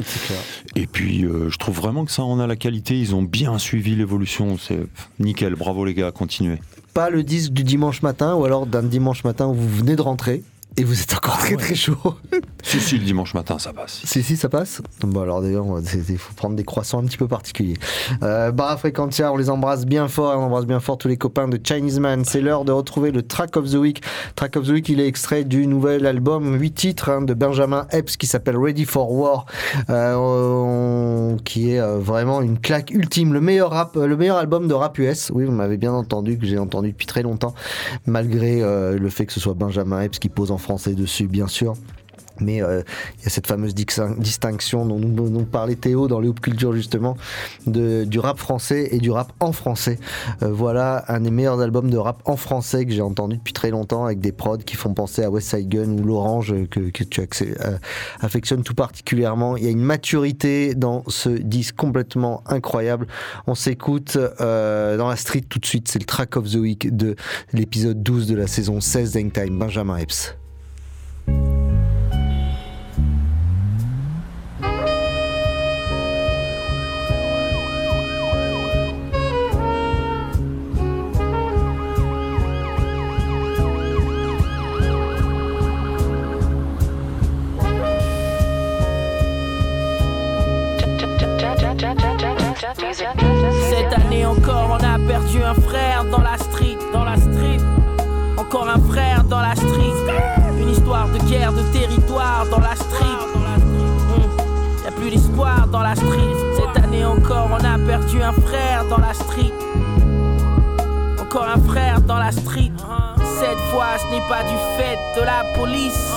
Et puis, euh, je trouve vraiment que ça en a la qualité. Ils ont bien suivi l'évolution. C'est nickel. Bravo les gars, continuez. Pas le disque du dimanche matin ou alors d'un dimanche matin où vous venez de rentrer et vous êtes encore très très chaud. si si, le dimanche matin, ça passe. Si, si, ça passe. Bon, alors d'ailleurs, il faut prendre des croissants un petit peu particuliers. Euh, Barra Frequentia, on les embrasse bien fort on embrasse bien fort tous les copains de Chinese Man. C'est l'heure de retrouver le Track of the Week. Track of the Week, il est extrait du nouvel album, 8 titres hein, de Benjamin Epps qui s'appelle Ready for War, euh, on- qui est euh, vraiment une claque ultime. Le meilleur, rap, euh, le meilleur album de rap US. Oui, vous m'avez bien entendu, que j'ai entendu depuis très longtemps, malgré euh, le fait que ce soit Benjamin Epps qui pose en français dessus, bien sûr. Mais euh, il y a cette fameuse distinction dont nous, parlait Théo dans les Hoop Culture justement, du rap français et du rap en français. Euh, voilà un des meilleurs albums de rap en français que j'ai entendu depuis très longtemps avec des prods qui font penser à West Side Gun ou l'Orange euh, que, tu euh, affectionnes tout particulièrement. Il y a une maturité dans ce disque complètement incroyable. On s'écoute dans la street tout de suite. C'est le track of the week de l'épisode 12 de la saison 16 d'Hangtime, Benjamin Epps. Cette année encore, on a perdu un frère dans la street. Encore un frère dans la street. Cette fois, ce n'est pas du fait de la police.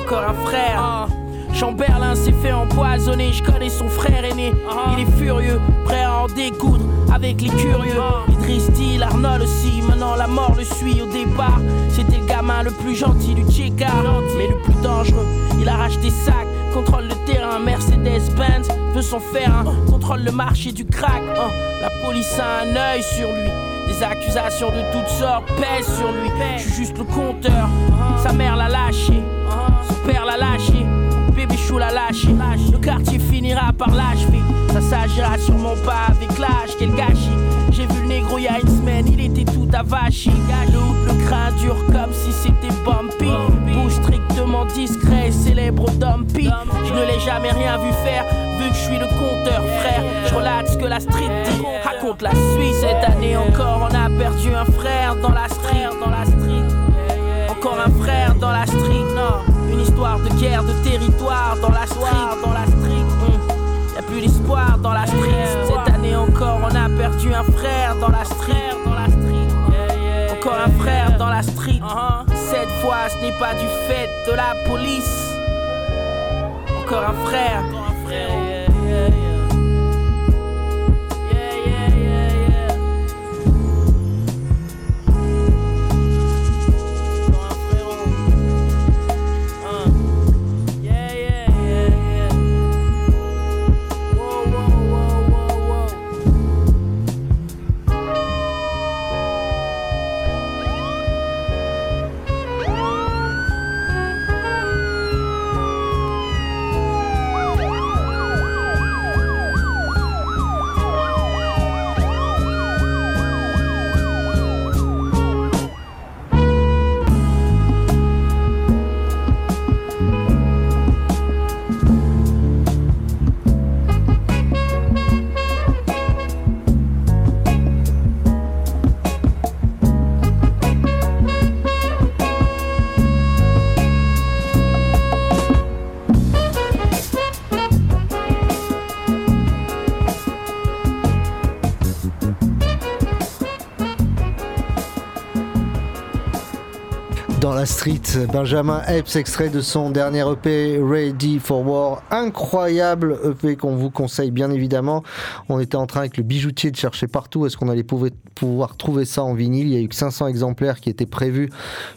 Encore un frère. Jean Berlin s'est fait empoisonner, je connais son frère aîné. Il est furieux, prêt à en découdre avec les curieux. Idriss Arnold aussi, maintenant la mort le suit au départ. C'était le gamin le plus gentil du Tcheka, mais le plus dangereux. Il arrache des sacs, contrôle le terrain, Mercedes-Benz veut son faire, hein, contrôle le marché du crack. hein. La police a un œil sur lui. Des accusations de toutes sortes pèsent sur lui. Je suis juste le compteur. Sa mère l'a lâché, son père l'a lâché. Bébé chou l'a lâché. Le quartier finira par l'achever. Ça s'agira sûrement pas avec l'âge, quel gâchis. J'ai vu le négro il y a une semaine, il était tout avachi. Le, le crin dur comme si c'était bumpy. Jamais rien vu faire, vu que je suis le compteur, frère. Je relate ce que la street dit, raconte la suite. Cette année encore, on a perdu un frère dans la street. Dans la street. Encore un frère dans la street, non. Une histoire de guerre, de territoire dans la street. Dans la street. hmm. Y a plus d'espoir dans la street. Cette année encore, on a perdu un frère dans la street. Dans la street. Encore un frère dans la street. Cette fois, ce n'est pas du fait de la police. Encore un frère. La street. Benjamin Epps, extrait de son dernier EP Ready for War. Incroyable EP qu'on vous conseille bien évidemment. On était en train avec le bijoutier de chercher partout. Est-ce qu'on allait pouvoir, trouver ça en vinyle? Il y a eu que 500 exemplaires qui étaient prévus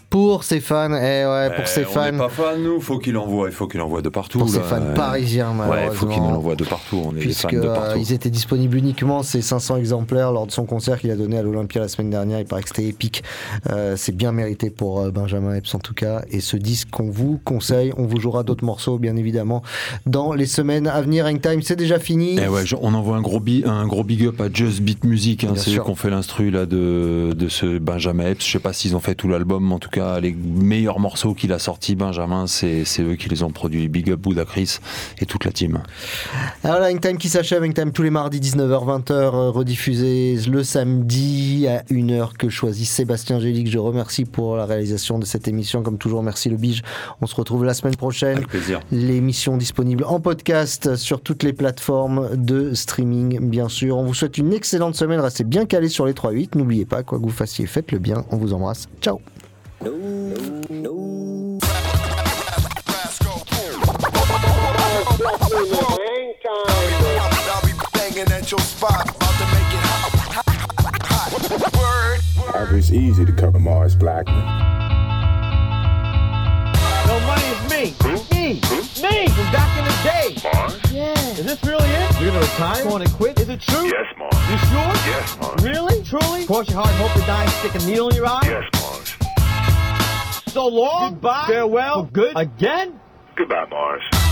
pour ses fans. Eh ouais, pour Eh, ses On fans. n'est pas fans, nous. Faut qu'il envoie. Il faut qu'il envoie de partout. Pour ses là. fans Euh, parisiens, Ouais, il faut qu'il malheureusement. nous l'envoie de partout. On est des fans de euh, partout. ils étaient disponibles uniquement ces 500 exemplaires lors de son concert qu'il a donné à l'Olympia la semaine dernière. Il paraît que c'était épique. Euh, c'est bien mérité pour euh, Benjamin En tout cas. Et ce disque qu'on vous conseille, on vous jouera d'autres morceaux bien évidemment dans les semaines à venir. Hangtime, c'est déjà fini. Eh ouais, on envoie un gros, un gros big up à Just Beat Music, hein, c'est eux ont fait l'instru là de, de ce Benjamin Epps. Je sais pas s'ils ont fait tout l'album, mais en tout cas les meilleurs morceaux qu'il a sortis, Benjamin, c'est eux qui les ont produits. Big up Buddha Chris et toute la team. Alors là, Hangtime qui s'achève, Hangtime tous les mardis 19h, 20h, euh, rediffusé le samedi à 1h que choisit Sébastien Gélic. Je remercie pour la réalisation de cette émission. Comme toujours, merci le Bige. On se retrouve la semaine prochaine. Avec plaisir. L'émission disponible en podcast sur toutes les plateformes de streaming, bien sûr. On vous souhaite une excellente semaine. Restez bien calés sur les 3-8. N'oubliez pas, quoi que vous fassiez, faites le bien. On vous embrasse. Ciao. I'll be banging at your spot, about to make it hot. hot. Word. It's easy to cover Mars Blackman. No money is me. Me. Me from back in the day. Mars? Yeah. Is this really it? You're gonna retire? Going to quit? Is it true? Yes, Mars. You sure? Yes, Mars. Really? Truly? Cross your heart and hope to die and stick a needle in your eye? Yes, Mars. So long. Goodbye. Farewell. For good. Again? Goodbye, Mars.